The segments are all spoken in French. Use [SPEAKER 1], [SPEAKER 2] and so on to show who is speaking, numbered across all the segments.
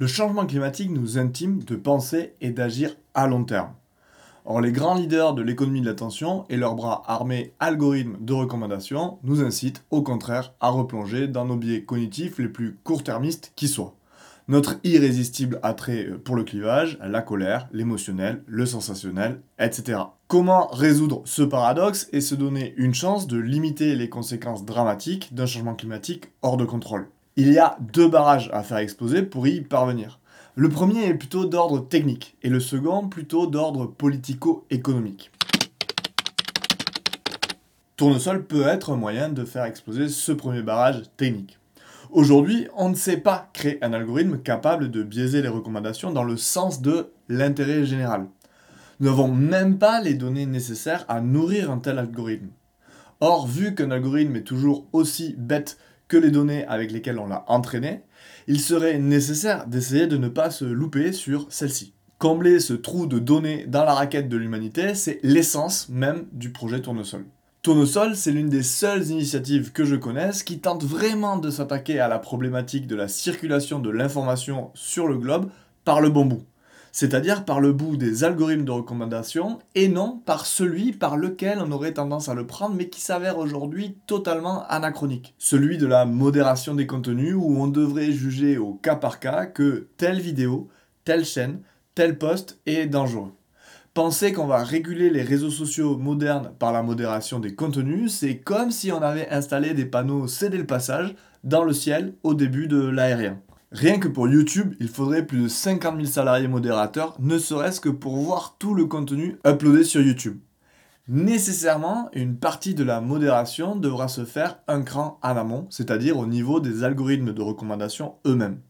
[SPEAKER 1] Le changement climatique nous intime de penser et d'agir à long terme. Or, les grands leaders de l'économie de l'attention et leurs bras armés algorithmes de recommandation nous incitent au contraire à replonger dans nos biais cognitifs les plus court-termistes qui soient. Notre irrésistible attrait pour le clivage, la colère, l'émotionnel, le sensationnel, etc. Comment résoudre ce paradoxe et se donner une chance de limiter les conséquences dramatiques d'un changement climatique hors de contrôle? Il y a deux barrages à faire exploser pour y parvenir. Le premier est plutôt d'ordre technique et le second plutôt d'ordre politico-économique. Tournesol peut être un moyen de faire exploser ce premier barrage technique. Aujourd'hui, on ne sait pas créer un algorithme capable de biaiser les recommandations dans le sens de l'intérêt général. Nous n'avons même pas les données nécessaires à nourrir un tel algorithme. Or, vu qu'un algorithme est toujours aussi bête que les données avec lesquelles on l'a entraîné, il serait nécessaire d'essayer de ne pas se louper sur celle-ci. Combler ce trou de données dans la raquette de l'humanité, c'est l'essence même du projet Tournesol. Tournesol, c'est l'une des seules initiatives que je connaisse qui tente vraiment de s'attaquer à la problématique de la circulation de l'information sur le globe par le bon bout c'est-à-dire par le bout des algorithmes de recommandation et non par celui par lequel on aurait tendance à le prendre mais qui s'avère aujourd'hui totalement anachronique. Celui de la modération des contenus où on devrait juger au cas par cas que telle vidéo, telle chaîne, tel post est dangereux. Penser qu'on va réguler les réseaux sociaux modernes par la modération des contenus, c'est comme si on avait installé des panneaux céder le passage dans le ciel au début de l'aérien. Rien que pour YouTube, il faudrait plus de 50 000 salariés modérateurs, ne serait-ce que pour voir tout le contenu uploadé sur YouTube. Nécessairement, une partie de la modération devra se faire un cran en amont, c'est-à-dire au niveau des algorithmes de recommandation eux-mêmes.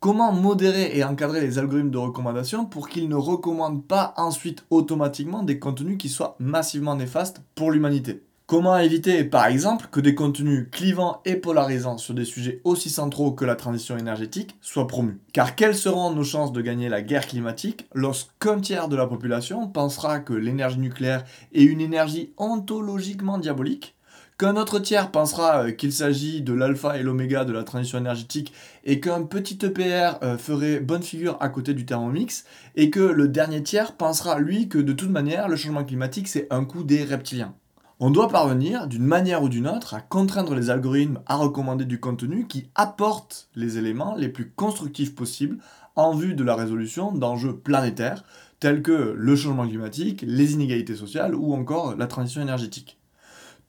[SPEAKER 1] Comment modérer et encadrer les algorithmes de recommandation pour qu'ils ne recommandent pas ensuite automatiquement des contenus qui soient massivement néfastes pour l'humanité? Comment éviter, par exemple, que des contenus clivants et polarisants sur des sujets aussi centraux que la transition énergétique soient promus? Car quelles seront nos chances de gagner la guerre climatique lorsqu'un tiers de la population pensera que l'énergie nucléaire est une énergie ontologiquement diabolique? Qu'un autre tiers pensera euh, qu'il s'agit de l'alpha et l'oméga de la transition énergétique et qu'un petit EPR euh, ferait bonne figure à côté du thermomix et que le dernier tiers pensera lui que de toute manière le changement climatique c'est un coup des reptiliens? On doit parvenir, d'une manière ou d'une autre, à contraindre les algorithmes à recommander du contenu qui apporte les éléments les plus constructifs possibles en vue de la résolution d'enjeux planétaires tels que le changement climatique, les inégalités sociales ou encore la transition énergétique.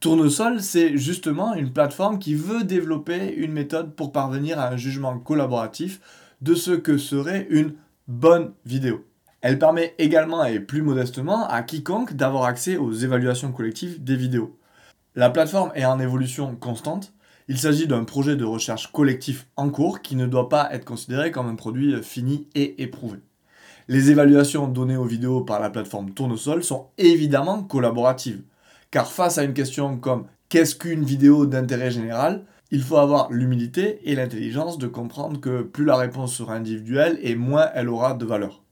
[SPEAKER 1] Tournesol, c'est justement une plateforme qui veut développer une méthode pour parvenir à un jugement collaboratif de ce que serait une bonne vidéo. Elle permet également et plus modestement à quiconque d'avoir accès aux évaluations collectives des vidéos. La plateforme est en évolution constante. Il s'agit d'un projet de recherche collectif en cours qui ne doit pas être considéré comme un produit fini et éprouvé. Les évaluations données aux vidéos par la plateforme Tournesol sont évidemment collaboratives, car face à une question comme qu'est-ce qu'une vidéo d'intérêt général, il faut avoir l'humilité et l'intelligence de comprendre que plus la réponse sera individuelle et moins elle aura de valeur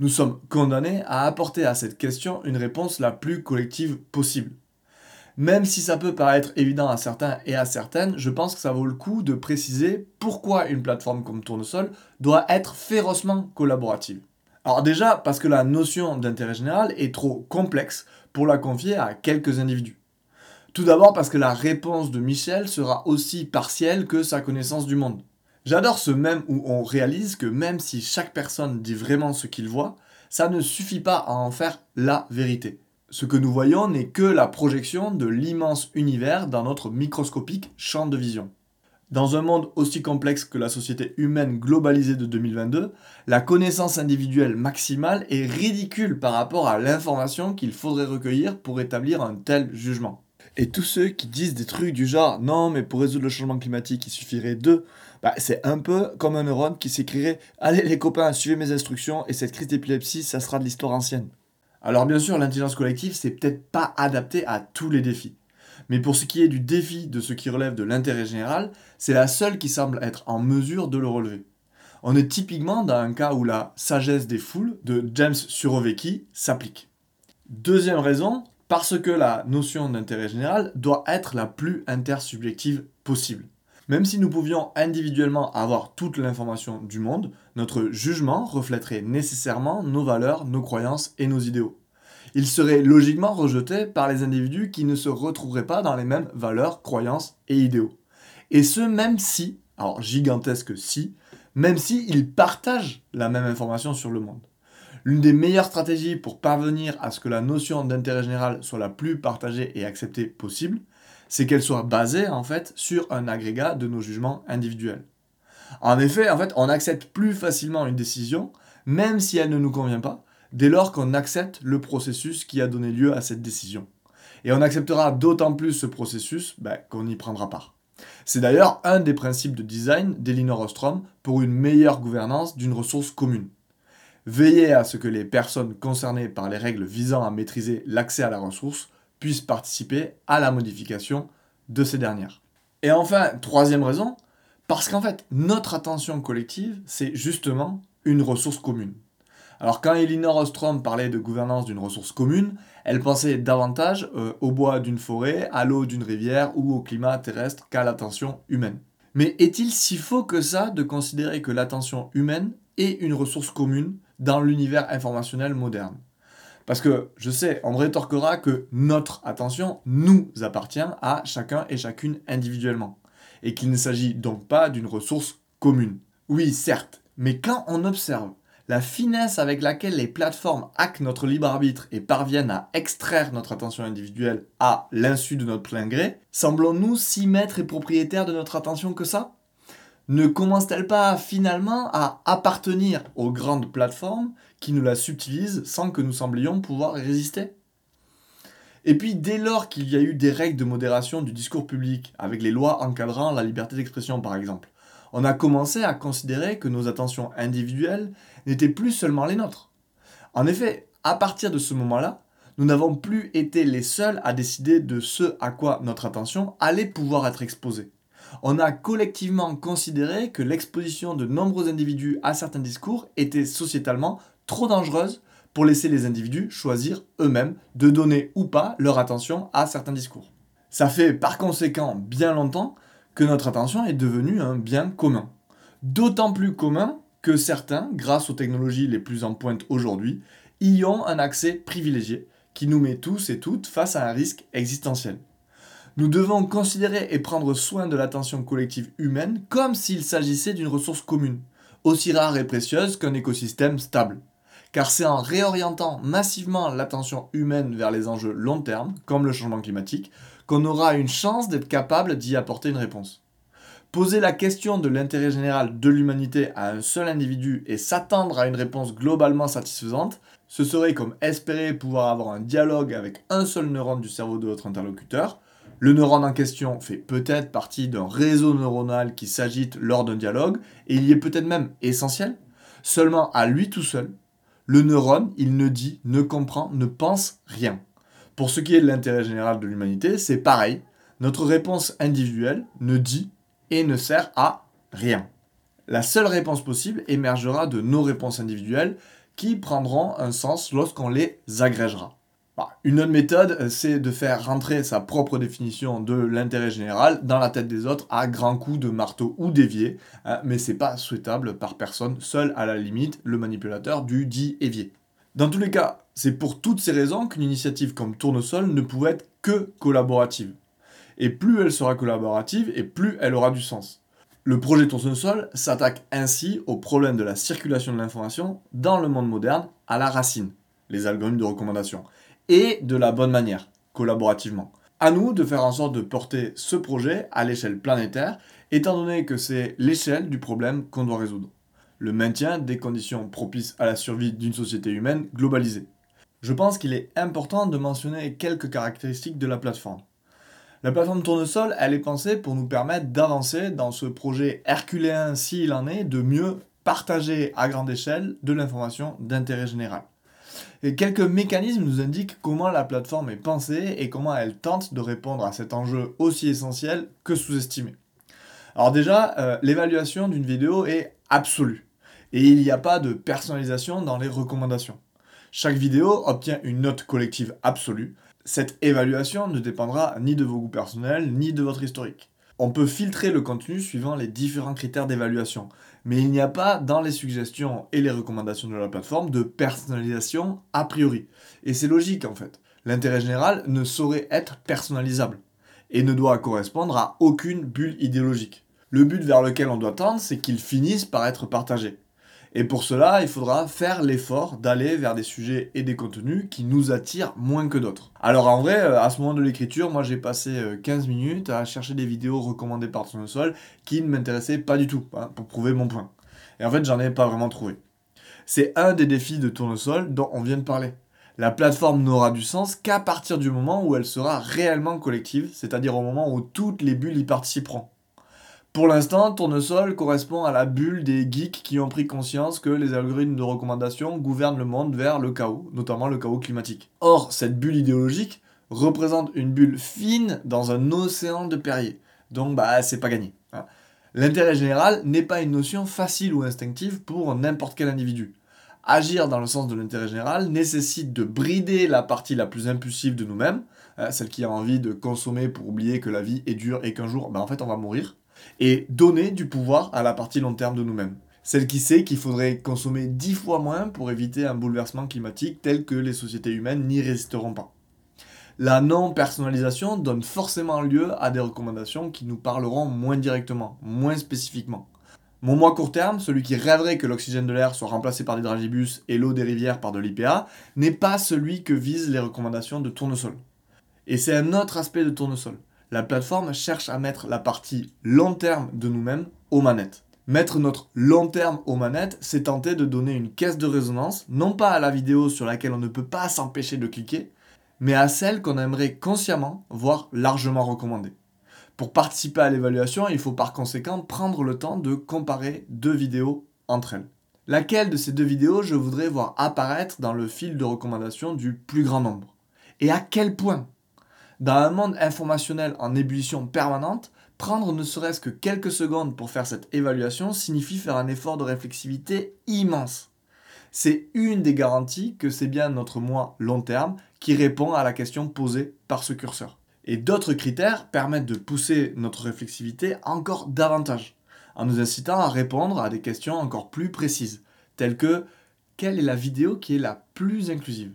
[SPEAKER 1] nous sommes condamnés à apporter à cette question une réponse la plus collective possible. Même si ça peut paraître évident à certains et à certaines, je pense que ça vaut le coup de préciser pourquoi une plateforme comme Tournesol doit être férocement collaborative. Alors déjà parce que la notion d'intérêt général est trop complexe pour la confier à quelques individus. Tout d'abord parce que la réponse de Michel sera aussi partielle que sa connaissance du monde. J'adore ce même où on réalise que même si chaque personne dit vraiment ce qu'il voit, ça ne suffit pas à en faire la vérité. Ce que nous voyons n'est que la projection de l'immense univers dans notre microscopique champ de vision. Dans un monde aussi complexe que la société humaine globalisée de 2022, la connaissance individuelle maximale est ridicule par rapport à l'information qu'il faudrait recueillir pour établir un tel jugement. Et tous ceux qui disent des trucs du genre non, mais pour résoudre le changement climatique, il suffirait de. Bah, c'est un peu comme un neurone qui s'écrirait Allez les copains, suivez mes instructions et cette crise d'épilepsie, ça sera de l'histoire ancienne. Alors bien sûr, l'intelligence collective, c'est peut-être pas adapté à tous les défis. Mais pour ce qui est du défi de ce qui relève de l'intérêt général, c'est la seule qui semble être en mesure de le relever. On est typiquement dans un cas où la sagesse des foules de James Surovecki s'applique. Deuxième raison, parce que la notion d'intérêt général doit être la plus intersubjective possible. Même si nous pouvions individuellement avoir toute l'information du monde, notre jugement reflèterait nécessairement nos valeurs, nos croyances et nos idéaux. Il serait logiquement rejeté par les individus qui ne se retrouveraient pas dans les mêmes valeurs, croyances et idéaux. Et ce, même si, alors gigantesque si, même si ils partagent la même information sur le monde. L'une des meilleures stratégies pour parvenir à ce que la notion d'intérêt général soit la plus partagée et acceptée possible, c'est qu'elle soit basée en fait sur un agrégat de nos jugements individuels. En effet, en fait, on accepte plus facilement une décision, même si elle ne nous convient pas, dès lors qu'on accepte le processus qui a donné lieu à cette décision. Et on acceptera d'autant plus ce processus ben, qu'on y prendra part. C'est d'ailleurs un des principes de design d'Elinor Ostrom pour une meilleure gouvernance d'une ressource commune. Veiller à ce que les personnes concernées par les règles visant à maîtriser l'accès à la ressource puissent participer à la modification de ces dernières. Et enfin, troisième raison, parce qu'en fait, notre attention collective, c'est justement une ressource commune. Alors quand Elinor Ostrom parlait de gouvernance d'une ressource commune, elle pensait davantage euh, au bois d'une forêt, à l'eau d'une rivière ou au climat terrestre qu'à l'attention humaine. Mais est-il si faux que ça de considérer que l'attention humaine est une ressource commune dans l'univers informationnel moderne. Parce que je sais, on me rétorquera que notre attention nous appartient à chacun et chacune individuellement, et qu'il ne s'agit donc pas d'une ressource commune. Oui, certes, mais quand on observe la finesse avec laquelle les plateformes hackent notre libre arbitre et parviennent à extraire notre attention individuelle à l'insu de notre plein gré, semblons-nous si maîtres et propriétaires de notre attention que ça? Ne commence-t-elle pas finalement à appartenir aux grandes plateformes qui nous la subtilisent sans que nous semblions pouvoir résister? Et puis dès lors qu'il y a eu des règles de modération du discours public, avec les lois encadrant la liberté d'expression par exemple, on a commencé à considérer que nos attentions individuelles n'étaient plus seulement les nôtres. En effet, à partir de ce moment-là, nous n'avons plus été les seuls à décider de ce à quoi notre attention allait pouvoir être exposée. On a collectivement considéré que l'exposition de nombreux individus à certains discours était sociétalement trop dangereuse pour laisser les individus choisir eux-mêmes de donner ou pas leur attention à certains discours. Ça fait par conséquent bien longtemps que notre attention est devenue un bien commun. D'autant plus commun que certains, grâce aux technologies les plus en pointe aujourd'hui, y ont un accès privilégié qui nous met tous et toutes face à un risque existentiel. Nous devons considérer et prendre soin de l'attention collective humaine comme s'il s'agissait d'une ressource commune, aussi rare et précieuse qu'un écosystème stable. Car c'est en réorientant massivement l'attention humaine vers les enjeux long terme, comme le changement climatique, qu'on aura une chance d'être capable d'y apporter une réponse. Poser la question de l'intérêt général de l'humanité à un seul individu et s'attendre à une réponse globalement satisfaisante, ce serait comme espérer pouvoir avoir un dialogue avec un seul neurone du cerveau de votre interlocuteur. Le neurone en question fait peut-être partie d'un réseau neuronal qui s'agite lors d'un dialogue, et il y est peut-être même essentiel. Seulement à lui tout seul, le neurone, il ne dit, ne comprend, ne pense rien. Pour ce qui est de l'intérêt général de l'humanité, c'est pareil. Notre réponse individuelle ne dit et ne sert à rien. La seule réponse possible émergera de nos réponses individuelles qui prendront un sens lorsqu'on les agrégera. Bah, une autre méthode, c'est de faire rentrer sa propre définition de l'intérêt général dans la tête des autres à grands coups de marteau ou d'évier, hein, mais c'est pas souhaitable par personne, seul à la limite le manipulateur du dit évier. Dans tous les cas, c'est pour toutes ces raisons qu'une initiative comme Tournesol ne pouvait être que collaborative. Et plus elle sera collaborative, et plus elle aura du sens. Le projet Tournesol s'attaque ainsi au problème de la circulation de l'information dans le monde moderne à la racine, les algorithmes de recommandation, et de la bonne manière, collaborativement. À nous de faire en sorte de porter ce projet à l'échelle planétaire, étant donné que c'est l'échelle du problème qu'on doit résoudre le maintien des conditions propices à la survie d'une société humaine globalisée. Je pense qu'il est important de mentionner quelques caractéristiques de la plateforme. La plateforme Tournesol, elle est pensée pour nous permettre d'avancer dans ce projet herculéen, s'il en est, de mieux partager à grande échelle de l'information d'intérêt général. Quelques mécanismes nous indiquent comment la plateforme est pensée et comment elle tente de répondre à cet enjeu aussi essentiel que sous-estimé. Alors déjà, euh, l'évaluation d'une vidéo est absolue et il n'y a pas de personnalisation dans les recommandations. Chaque vidéo obtient une note collective absolue. Cette évaluation ne dépendra ni de vos goûts personnels ni de votre historique. On peut filtrer le contenu suivant les différents critères d'évaluation, mais il n'y a pas dans les suggestions et les recommandations de la plateforme de personnalisation a priori. Et c'est logique en fait. L'intérêt général ne saurait être personnalisable et ne doit correspondre à aucune bulle idéologique. Le but vers lequel on doit tendre, c'est qu'il finisse par être partagé. Et pour cela, il faudra faire l'effort d'aller vers des sujets et des contenus qui nous attirent moins que d'autres. Alors en vrai, euh, à ce moment de l'écriture, moi j'ai passé 15 euh, minutes à chercher des vidéos recommandées par Tournesol qui ne m'intéressaient pas du tout, hein, pour prouver mon point. Et en fait, j'en ai pas vraiment trouvé. C'est un des défis de Tournesol dont on vient de parler. La plateforme n'aura du sens qu'à partir du moment où elle sera réellement collective, c'est-à-dire au moment où toutes les bulles y participeront. Pour l'instant, Tournesol correspond à la bulle des geeks qui ont pris conscience que les algorithmes de recommandation gouvernent le monde vers le chaos, notamment le chaos climatique. Or, cette bulle idéologique représente une bulle fine dans un océan de Perrier. Donc, bah, c'est pas gagné. Hein. L'intérêt général n'est pas une notion facile ou instinctive pour n'importe quel individu. Agir dans le sens de l'intérêt général nécessite de brider la partie la plus impulsive de nous-mêmes, hein, celle qui a envie de consommer pour oublier que la vie est dure et qu'un jour, bah, en fait, on va mourir et donner du pouvoir à la partie long terme de nous-mêmes. Celle qui sait qu'il faudrait consommer dix fois moins pour éviter un bouleversement climatique tel que les sociétés humaines n'y résisteront pas. La non-personnalisation donne forcément lieu à des recommandations qui nous parleront moins directement, moins spécifiquement. Mon moi court terme, celui qui rêverait que l'oxygène de l'air soit remplacé par des dragibus et l'eau des rivières par de l'IPA, n'est pas celui que visent les recommandations de tournesol. Et c'est un autre aspect de tournesol la plateforme cherche à mettre la partie long terme de nous-mêmes aux manettes. Mettre notre long terme aux manettes, c'est tenter de donner une caisse de résonance, non pas à la vidéo sur laquelle on ne peut pas s'empêcher de cliquer, mais à celle qu'on aimerait consciemment, voire largement recommander. Pour participer à l'évaluation, il faut par conséquent prendre le temps de comparer deux vidéos entre elles. Laquelle de ces deux vidéos je voudrais voir apparaître dans le fil de recommandation du plus grand nombre? Et à quel point? Dans un monde informationnel en ébullition permanente, prendre ne serait-ce que quelques secondes pour faire cette évaluation signifie faire un effort de réflexivité immense. C'est une des garanties que c'est bien notre moi long terme qui répond à la question posée par ce curseur. Et d'autres critères permettent de pousser notre réflexivité encore davantage, en nous incitant à répondre à des questions encore plus précises, telles que quelle est la vidéo qui est la plus inclusive?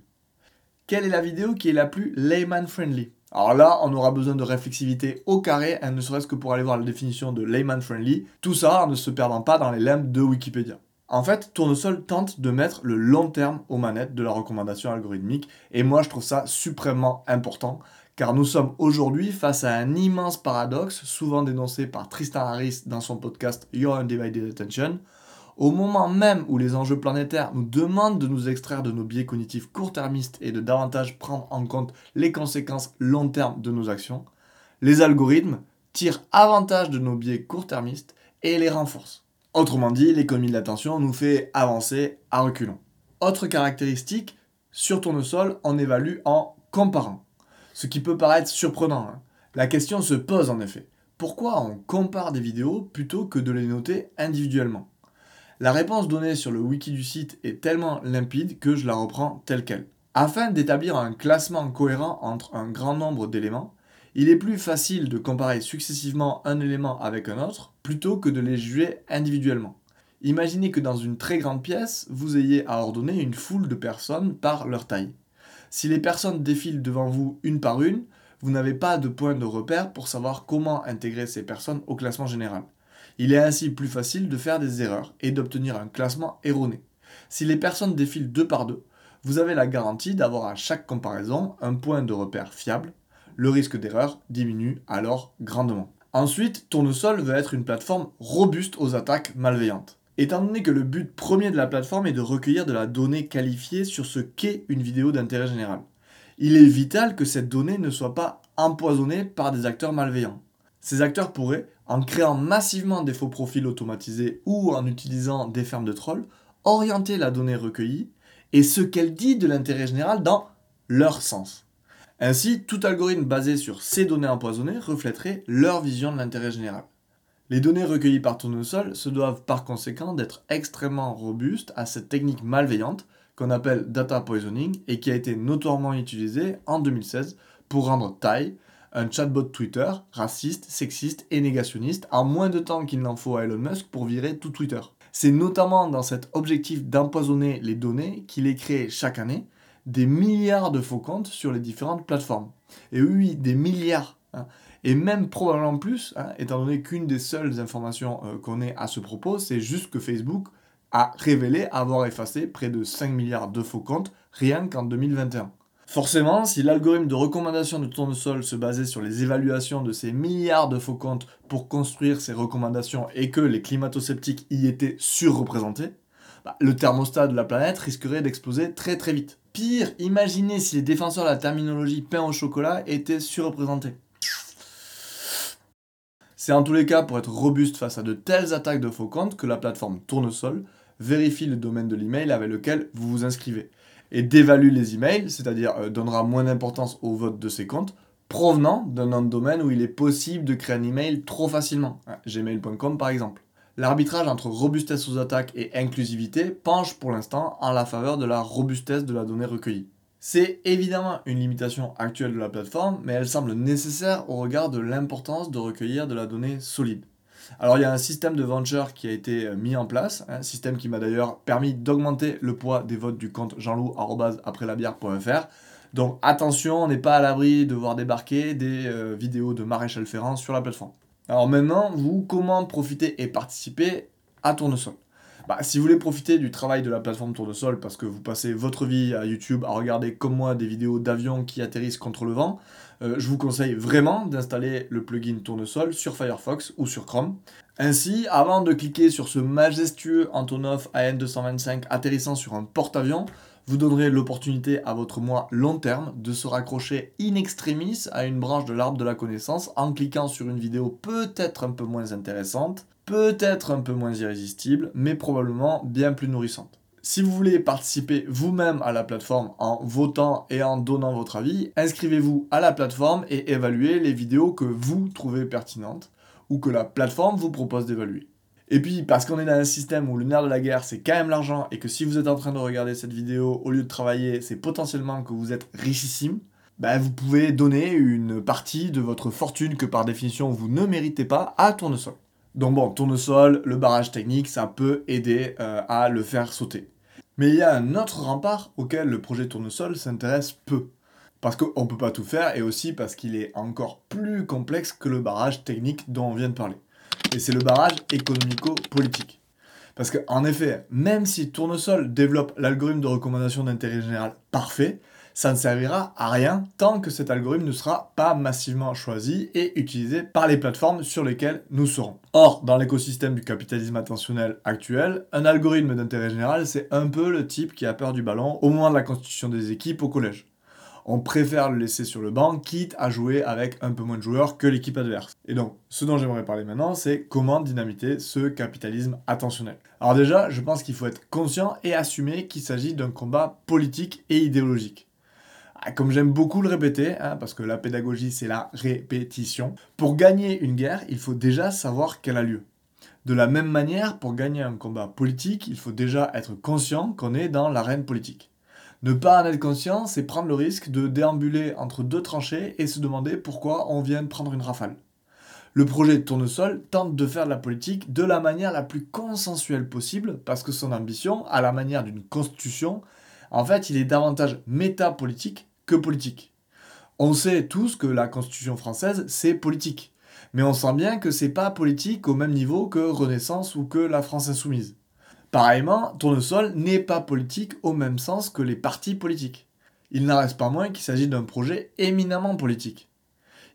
[SPEAKER 1] Quelle est la vidéo qui est la plus layman friendly alors là, on aura besoin de réflexivité au carré, hein, ne serait-ce que pour aller voir la définition de layman friendly. Tout ça ne se perdant pas dans les limbes de Wikipédia. En fait, Tournesol tente de mettre le long terme aux manettes de la recommandation algorithmique, et moi je trouve ça suprêmement important, car nous sommes aujourd'hui face à un immense paradoxe, souvent dénoncé par Tristan Harris dans son podcast Your Undivided Attention, au moment même où les enjeux planétaires nous demandent de nous extraire de nos biais cognitifs court-termistes et de davantage prendre en compte les conséquences long terme de nos actions, les algorithmes tirent avantage de nos biais court-termistes et les renforcent. Autrement dit, l'économie de l'attention nous fait avancer à reculons. Autre caractéristique, sur tournesol, on évalue en comparant. Ce qui peut paraître surprenant. Hein. La question se pose en effet. Pourquoi on compare des vidéos plutôt que de les noter individuellement? La réponse donnée sur le wiki du site est tellement limpide que je la reprends telle qu'elle. Afin d'établir un classement cohérent entre un grand nombre d'éléments, il est plus facile de comparer successivement un élément avec un autre plutôt que de les juger individuellement. Imaginez que dans une très grande pièce, vous ayez à ordonner une foule de personnes par leur taille. Si les personnes défilent devant vous une par une, vous n'avez pas de point de repère pour savoir comment intégrer ces personnes au classement général. Il est ainsi plus facile de faire des erreurs et d'obtenir un classement erroné. Si les personnes défilent deux par deux, vous avez la garantie d'avoir à chaque comparaison un point de repère fiable. Le risque d'erreur diminue alors grandement. Ensuite, Tournesol veut être une plateforme robuste aux attaques malveillantes. Étant donné que le but premier de la plateforme est de recueillir de la donnée qualifiée sur ce qu'est une vidéo d'intérêt général, il est vital que cette donnée ne soit pas empoisonnée par des acteurs malveillants. Ces acteurs pourraient, en créant massivement des faux profils automatisés ou en utilisant des fermes de trolls, orienter la donnée recueillie et ce qu'elle dit de l'intérêt général dans leur sens. Ainsi, tout algorithme basé sur ces données empoisonnées reflèterait leur vision de l'intérêt général. Les données recueillies par Tournesol se doivent par conséquent d'être extrêmement robustes à cette technique malveillante qu'on appelle data poisoning et qui a été notoirement utilisée en 2016 pour rendre TIE, un chatbot Twitter raciste, sexiste et négationniste en moins de temps qu'il n'en faut à Elon Musk pour virer tout Twitter. C'est notamment dans cet objectif d'empoisonner les données qu'il est créé chaque année des milliards de faux comptes sur les différentes plateformes. Et oui, des milliards. Hein. Et même probablement plus, hein, étant donné qu'une des seules informations euh, qu'on ait à ce propos, c'est juste que Facebook a révélé avoir effacé près de 5 milliards de faux comptes rien qu'en 2021. Forcément, si l'algorithme de recommandation de tournesol se basait sur les évaluations de ces milliards de faux comptes pour construire ces recommandations et que les climato-sceptiques y étaient surreprésentés, bah, le thermostat de la planète risquerait d'exploser très très vite. Pire, imaginez si les défenseurs de la terminologie pain au chocolat étaient surreprésentés. C'est en tous les cas pour être robuste face à de telles attaques de faux comptes que la plateforme Tournesol vérifie le domaine de l'email avec lequel vous vous inscrivez et dévalue les emails, c'est-à-dire euh, donnera moins d'importance au vote de ces comptes provenant d'un nom de domaine où il est possible de créer un email trop facilement, gmail.com par exemple. L'arbitrage entre robustesse aux attaques et inclusivité penche pour l'instant en la faveur de la robustesse de la donnée recueillie. C'est évidemment une limitation actuelle de la plateforme, mais elle semble nécessaire au regard de l'importance de recueillir de la donnée solide. Alors il y a un système de venture qui a été euh, mis en place, un système qui m'a d'ailleurs permis d'augmenter le poids des votes du compte jeanloup.fr. Donc attention, on n'est pas à l'abri de voir débarquer des euh, vidéos de Maréchal Ferrand sur la plateforme. Alors maintenant, vous, comment profiter et participer à Tournesol? Bah, si vous voulez profiter du travail de la plateforme Tournesol parce que vous passez votre vie à YouTube à regarder comme moi des vidéos d'avions qui atterrissent contre le vent, euh, je vous conseille vraiment d'installer le plugin Tournesol sur Firefox ou sur Chrome. Ainsi, avant de cliquer sur ce majestueux Antonov AN225 atterrissant sur un porte-avions, vous donnerez l'opportunité à votre moi long terme de se raccrocher in extremis à une branche de l'arbre de la connaissance en cliquant sur une vidéo peut-être un peu moins intéressante, peut-être un peu moins irrésistible, mais probablement bien plus nourrissante. Si vous voulez participer vous-même à la plateforme en votant et en donnant votre avis, inscrivez-vous à la plateforme et évaluez les vidéos que vous trouvez pertinentes ou que la plateforme vous propose d'évaluer. Et puis, parce qu'on est dans un système où le nerf de la guerre, c'est quand même l'argent, et que si vous êtes en train de regarder cette vidéo, au lieu de travailler, c'est potentiellement que vous êtes richissime, bah, vous pouvez donner une partie de votre fortune que par définition vous ne méritez pas à Tournesol. Donc bon, Tournesol, le barrage technique, ça peut aider euh, à le faire sauter. Mais il y a un autre rempart auquel le projet Tournesol s'intéresse peu. Parce qu'on ne peut pas tout faire et aussi parce qu'il est encore plus complexe que le barrage technique dont on vient de parler et c'est le barrage économico-politique. Parce qu'en effet, même si Tournesol développe l'algorithme de recommandation d'intérêt général parfait, ça ne servira à rien tant que cet algorithme ne sera pas massivement choisi et utilisé par les plateformes sur lesquelles nous serons. Or, dans l'écosystème du capitalisme attentionnel actuel, un algorithme d'intérêt général, c'est un peu le type qui a peur du ballon au moment de la constitution des équipes au collège on préfère le laisser sur le banc, quitte à jouer avec un peu moins de joueurs que l'équipe adverse. Et donc, ce dont j'aimerais parler maintenant, c'est comment dynamiter ce capitalisme attentionnel. Alors déjà, je pense qu'il faut être conscient et assumer qu'il s'agit d'un combat politique et idéologique. Ah, comme j'aime beaucoup le répéter, hein, parce que la pédagogie c'est la répétition, pour gagner une guerre, il faut déjà savoir qu'elle a lieu. De la même manière, pour gagner un combat politique, il faut déjà être conscient qu'on est dans l'arène politique. Ne pas en être conscient, c'est prendre le risque de déambuler entre deux tranchées et se demander pourquoi on vient de prendre une rafale. Le projet Tournesol tente de faire de la politique de la manière la plus consensuelle possible parce que son ambition, à la manière d'une constitution, en fait, il est davantage métapolitique que politique. On sait tous que la constitution française, c'est politique. Mais on sent bien que c'est pas politique au même niveau que Renaissance ou que la France insoumise. Pareillement, Tournesol n'est pas politique au même sens que les partis politiques. Il n'en reste pas moins qu'il s'agit d'un projet éminemment politique.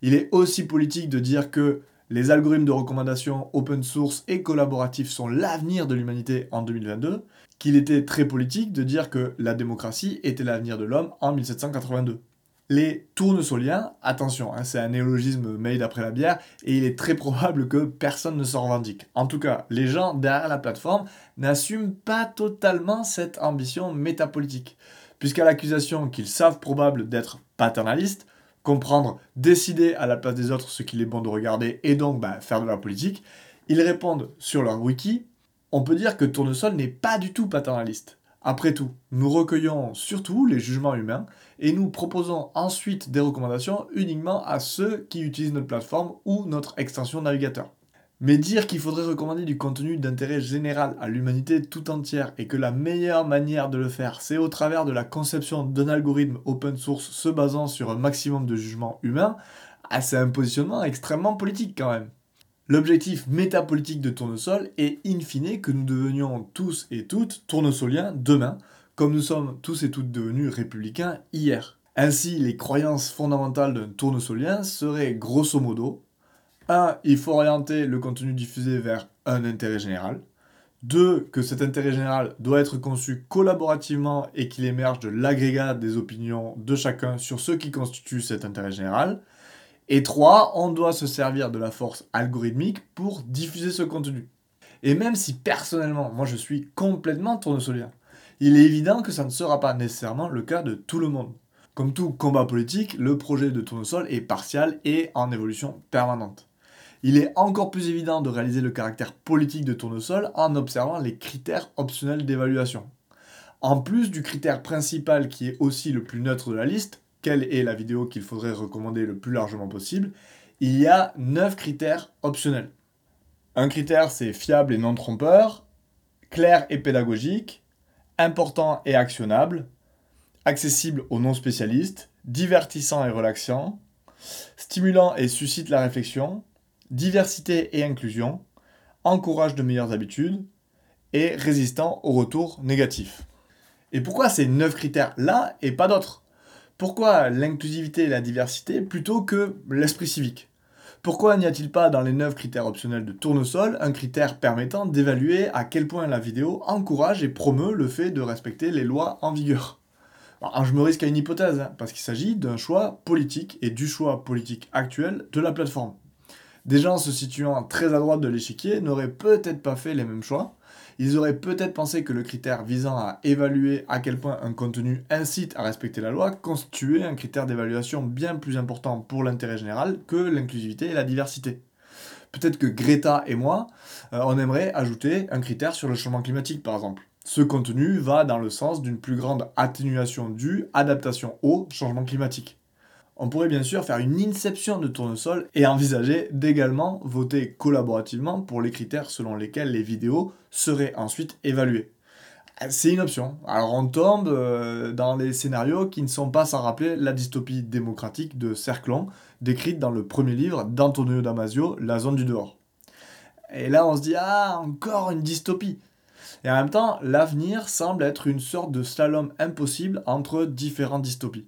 [SPEAKER 1] Il est aussi politique de dire que les algorithmes de recommandation open source et collaboratifs sont l'avenir de l'humanité en 2022, qu'il était très politique de dire que la démocratie était l'avenir de l'homme en 1782. Les tournesoliens, attention, hein, c'est un néologisme made après la bière, et il est très probable que personne ne s'en revendique. En tout cas, les gens derrière la plateforme n'assument pas totalement cette ambition métapolitique, puisqu'à l'accusation qu'ils savent probable d'être paternalistes, comprendre, décider à la place des autres ce qu'il est bon de regarder, et donc bah, faire de la politique, ils répondent sur leur wiki, on peut dire que Tournesol n'est pas du tout paternaliste. Après tout, nous recueillons surtout les jugements humains et nous proposons ensuite des recommandations uniquement à ceux qui utilisent notre plateforme ou notre extension navigateur. Mais dire qu'il faudrait recommander du contenu d'intérêt général à l'humanité tout entière et que la meilleure manière de le faire, c'est au travers de la conception d'un algorithme open source se basant sur un maximum de jugements humains, ah, c'est un positionnement extrêmement politique quand même. L'objectif métapolitique de Tournesol est in fine que nous devenions tous et toutes tournesoliens demain, comme nous sommes tous et toutes devenus républicains hier. Ainsi, les croyances fondamentales d'un tournesolien seraient grosso modo 1. Il faut orienter le contenu diffusé vers un intérêt général. 2. Que cet intérêt général doit être conçu collaborativement et qu'il émerge de l'agrégat des opinions de chacun sur ce qui constitue cet intérêt général. Et 3. On doit se servir de la force algorithmique pour diffuser ce contenu. Et même si personnellement, moi je suis complètement tournesolien, il est évident que ça ne sera pas nécessairement le cas de tout le monde. Comme tout combat politique, le projet de tournesol est partial et en évolution permanente il est encore plus évident de réaliser le caractère politique de tournesol en observant les critères optionnels d'évaluation. En plus du critère principal qui est aussi le plus neutre de la liste, quelle est la vidéo qu'il faudrait recommander le plus largement possible, il y a 9 critères optionnels. Un critère c'est fiable et non trompeur, clair et pédagogique, important et actionnable, accessible aux non spécialistes, divertissant et relaxant, stimulant et suscite la réflexion, diversité et inclusion, encourage de meilleures habitudes et résistant au retour négatif. Et pourquoi ces 9 critères-là et pas d'autres? Pourquoi l'inclusivité et la diversité plutôt que l'esprit civique? Pourquoi n'y a-t-il pas dans les 9 critères optionnels de tournesol un critère permettant d'évaluer à quel point la vidéo encourage et promeut le fait de respecter les lois en vigueur? Je me risque à une hypothèse, hein, parce qu'il s'agit d'un choix politique et du choix politique actuel de la plateforme. Des gens se situant très à droite de l'échiquier n'auraient peut-être pas fait les mêmes choix. Ils auraient peut-être pensé que le critère visant à évaluer à quel point un contenu incite à respecter la loi constituait un critère d'évaluation bien plus important pour l'intérêt général que l'inclusivité et la diversité. Peut-être que Greta et moi, euh, on aimerait ajouter un critère sur le changement climatique par exemple. Ce contenu va dans le sens d'une plus grande atténuation du adaptation au changement climatique on pourrait bien sûr faire une inception de tournesol et envisager d'également voter collaborativement pour les critères selon lesquels les vidéos seraient ensuite évaluées. C'est une option. Alors on tombe euh, dans les scénarios qui ne sont pas sans rappeler la dystopie démocratique de Cerclon, décrite dans le premier livre d'Antonio Damasio, La zone du dehors. Et là on se dit, ah, encore une dystopie. Et en même temps, l'avenir semble être une sorte de slalom impossible entre différentes dystopies.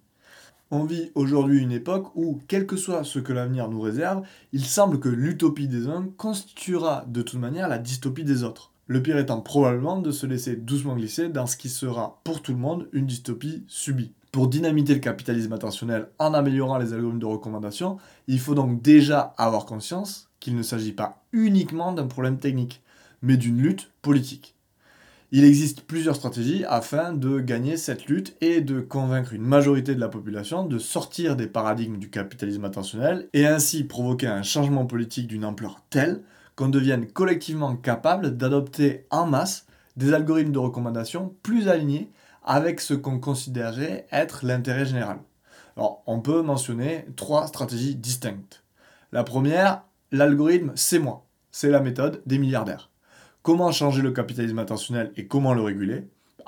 [SPEAKER 1] On vit aujourd'hui une époque où, quel que soit ce que l'avenir nous réserve, il semble que l'utopie des uns constituera de toute manière la dystopie des autres. Le pire étant probablement de se laisser doucement glisser dans ce qui sera pour tout le monde une dystopie subie. Pour dynamiter le capitalisme attentionnel en améliorant les algorithmes de recommandation, il faut donc déjà avoir conscience qu'il ne s'agit pas uniquement d'un problème technique, mais d'une lutte politique. Il existe plusieurs stratégies afin de gagner cette lutte et de convaincre une majorité de la population de sortir des paradigmes du capitalisme attentionnel et ainsi provoquer un changement politique d'une ampleur telle qu'on devienne collectivement capable d'adopter en masse des algorithmes de recommandation plus alignés avec ce qu'on considérerait être l'intérêt général. Alors, on peut mentionner trois stratégies distinctes. La première, l'algorithme c'est moi. C'est la méthode des milliardaires comment changer le capitalisme attentionnel et comment le réguler,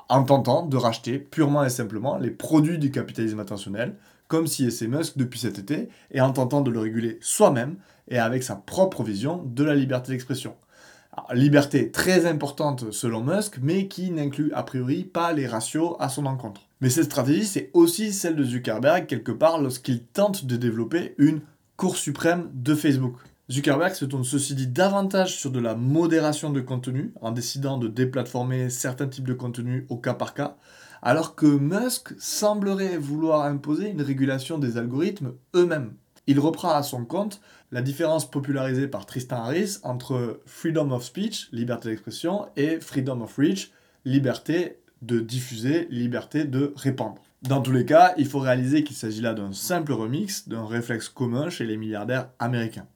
[SPEAKER 1] en tentant de racheter purement et simplement les produits du capitalisme attentionnel, comme si et Musk depuis cet été, et en tentant de le réguler soi-même et avec sa propre vision de la liberté d'expression. Liberté très importante selon Musk, mais qui n'inclut a priori pas les ratios à son encontre. Mais cette stratégie, c'est aussi celle de Zuckerberg quelque part lorsqu'il tente de développer une cour suprême de Facebook. Zuckerberg se tourne ceci dit davantage sur de la modération de contenu en décidant de déplatformer certains types de contenus au cas par cas, alors que Musk semblerait vouloir imposer une régulation des algorithmes eux-mêmes. Il reprend à son compte la différence popularisée par Tristan Harris entre freedom of speech, liberté d'expression, et freedom of reach, liberté de diffuser, liberté de répandre. Dans tous les cas, il faut réaliser qu'il s'agit là d'un simple remix d'un réflexe commun chez les milliardaires américains.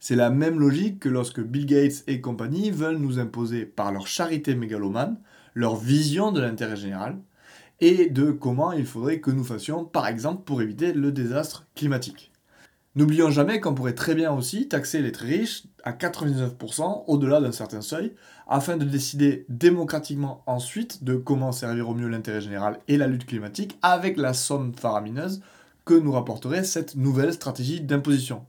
[SPEAKER 1] C'est la même logique que lorsque Bill Gates et compagnie veulent nous imposer par leur charité mégalomane leur vision de l'intérêt général et de comment il faudrait que nous fassions, par exemple, pour éviter le désastre climatique. N'oublions jamais qu'on pourrait très bien aussi taxer les très riches à 99% au-delà d'un certain seuil, afin de décider démocratiquement ensuite de comment servir au mieux l'intérêt général et la lutte climatique avec la somme faramineuse que nous rapporterait cette nouvelle stratégie d'imposition.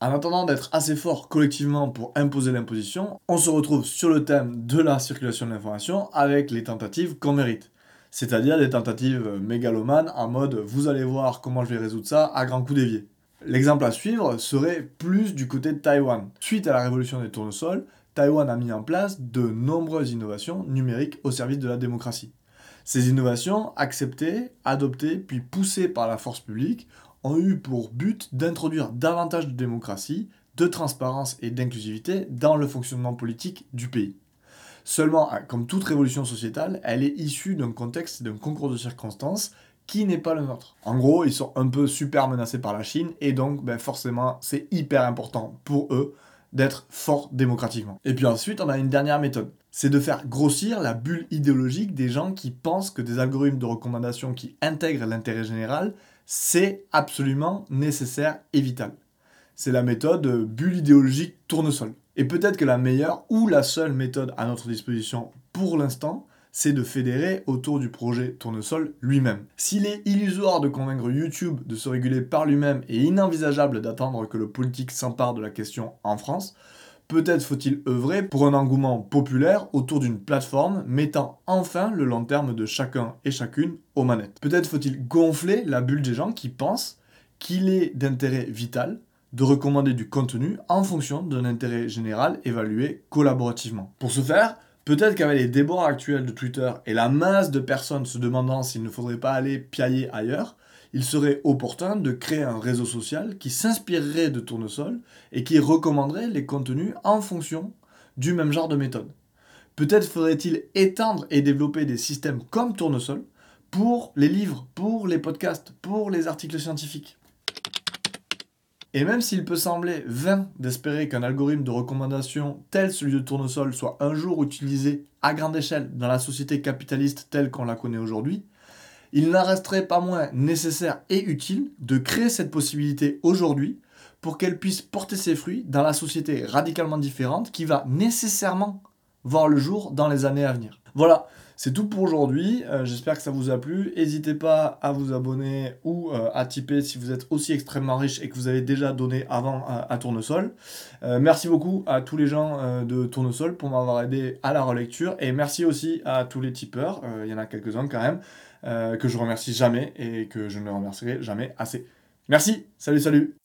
[SPEAKER 1] En attendant d'être assez fort collectivement pour imposer l'imposition, on se retrouve sur le thème de la circulation de l'information avec les tentatives qu'on mérite. C'est-à-dire des tentatives mégalomanes en mode vous allez voir comment je vais résoudre ça à grands coups d'évier. L'exemple à suivre serait plus du côté de Taïwan. Suite à la révolution des tournesols, Taïwan a mis en place de nombreuses innovations numériques au service de la démocratie. Ces innovations, acceptées, adoptées, puis poussées par la force publique, ont eu pour but d'introduire davantage de démocratie, de transparence et d'inclusivité dans le fonctionnement politique du pays. Seulement, comme toute révolution sociétale, elle est issue d'un contexte d'un concours de circonstances qui n'est pas le nôtre. En gros, ils sont un peu super menacés par la Chine et donc ben, forcément c'est hyper important pour eux d'être forts démocratiquement. Et puis ensuite, on a une dernière méthode. C'est de faire grossir la bulle idéologique des gens qui pensent que des algorithmes de recommandation qui intègrent l'intérêt général, c'est absolument nécessaire et vital. C'est la méthode bulle idéologique tournesol. Et peut-être que la meilleure ou la seule méthode à notre disposition pour l'instant, c'est de fédérer autour du projet Tournesol lui-même. S'il est illusoire de convaincre YouTube de se réguler par lui-même et inenvisageable d'attendre que le politique s'empare de la question en France, peut-être faut-il œuvrer pour un engouement populaire autour d'une plateforme mettant enfin le long terme de chacun et chacune aux manettes. Peut-être faut-il gonfler la bulle des gens qui pensent qu'il est d'intérêt vital de recommander du contenu en fonction d'un intérêt général évalué collaborativement. Pour ce faire, Peut-être qu'avec les débats actuels de Twitter et la masse de personnes se demandant s'il ne faudrait pas aller piailler ailleurs, il serait opportun de créer un réseau social qui s'inspirerait de Tournesol et qui recommanderait les contenus en fonction du même genre de méthode. Peut-être faudrait-il étendre et développer des systèmes comme Tournesol pour les livres, pour les podcasts, pour les articles scientifiques. Et même s'il peut sembler vain d'espérer qu'un algorithme de recommandation tel celui de Tournesol soit un jour utilisé à grande échelle dans la société capitaliste telle qu'on la connaît aujourd'hui, il n'en resterait pas moins nécessaire et utile de créer cette possibilité aujourd'hui pour qu'elle puisse porter ses fruits dans la société radicalement différente qui va nécessairement voir le jour dans les années à venir. Voilà, c'est tout pour aujourd'hui. Euh, j'espère que ça vous a plu. N'hésitez pas à vous abonner ou euh, à tiper si vous êtes aussi extrêmement riche et que vous avez déjà donné avant à, Tournesol. Euh, merci beaucoup à tous les gens de Tournesol pour m'avoir aidé à la relecture. Et merci aussi à tous les tipeurs. Il y en a quelques-uns quand même. Que je remercie jamais et que je ne remercierai jamais assez. Merci, salut, salut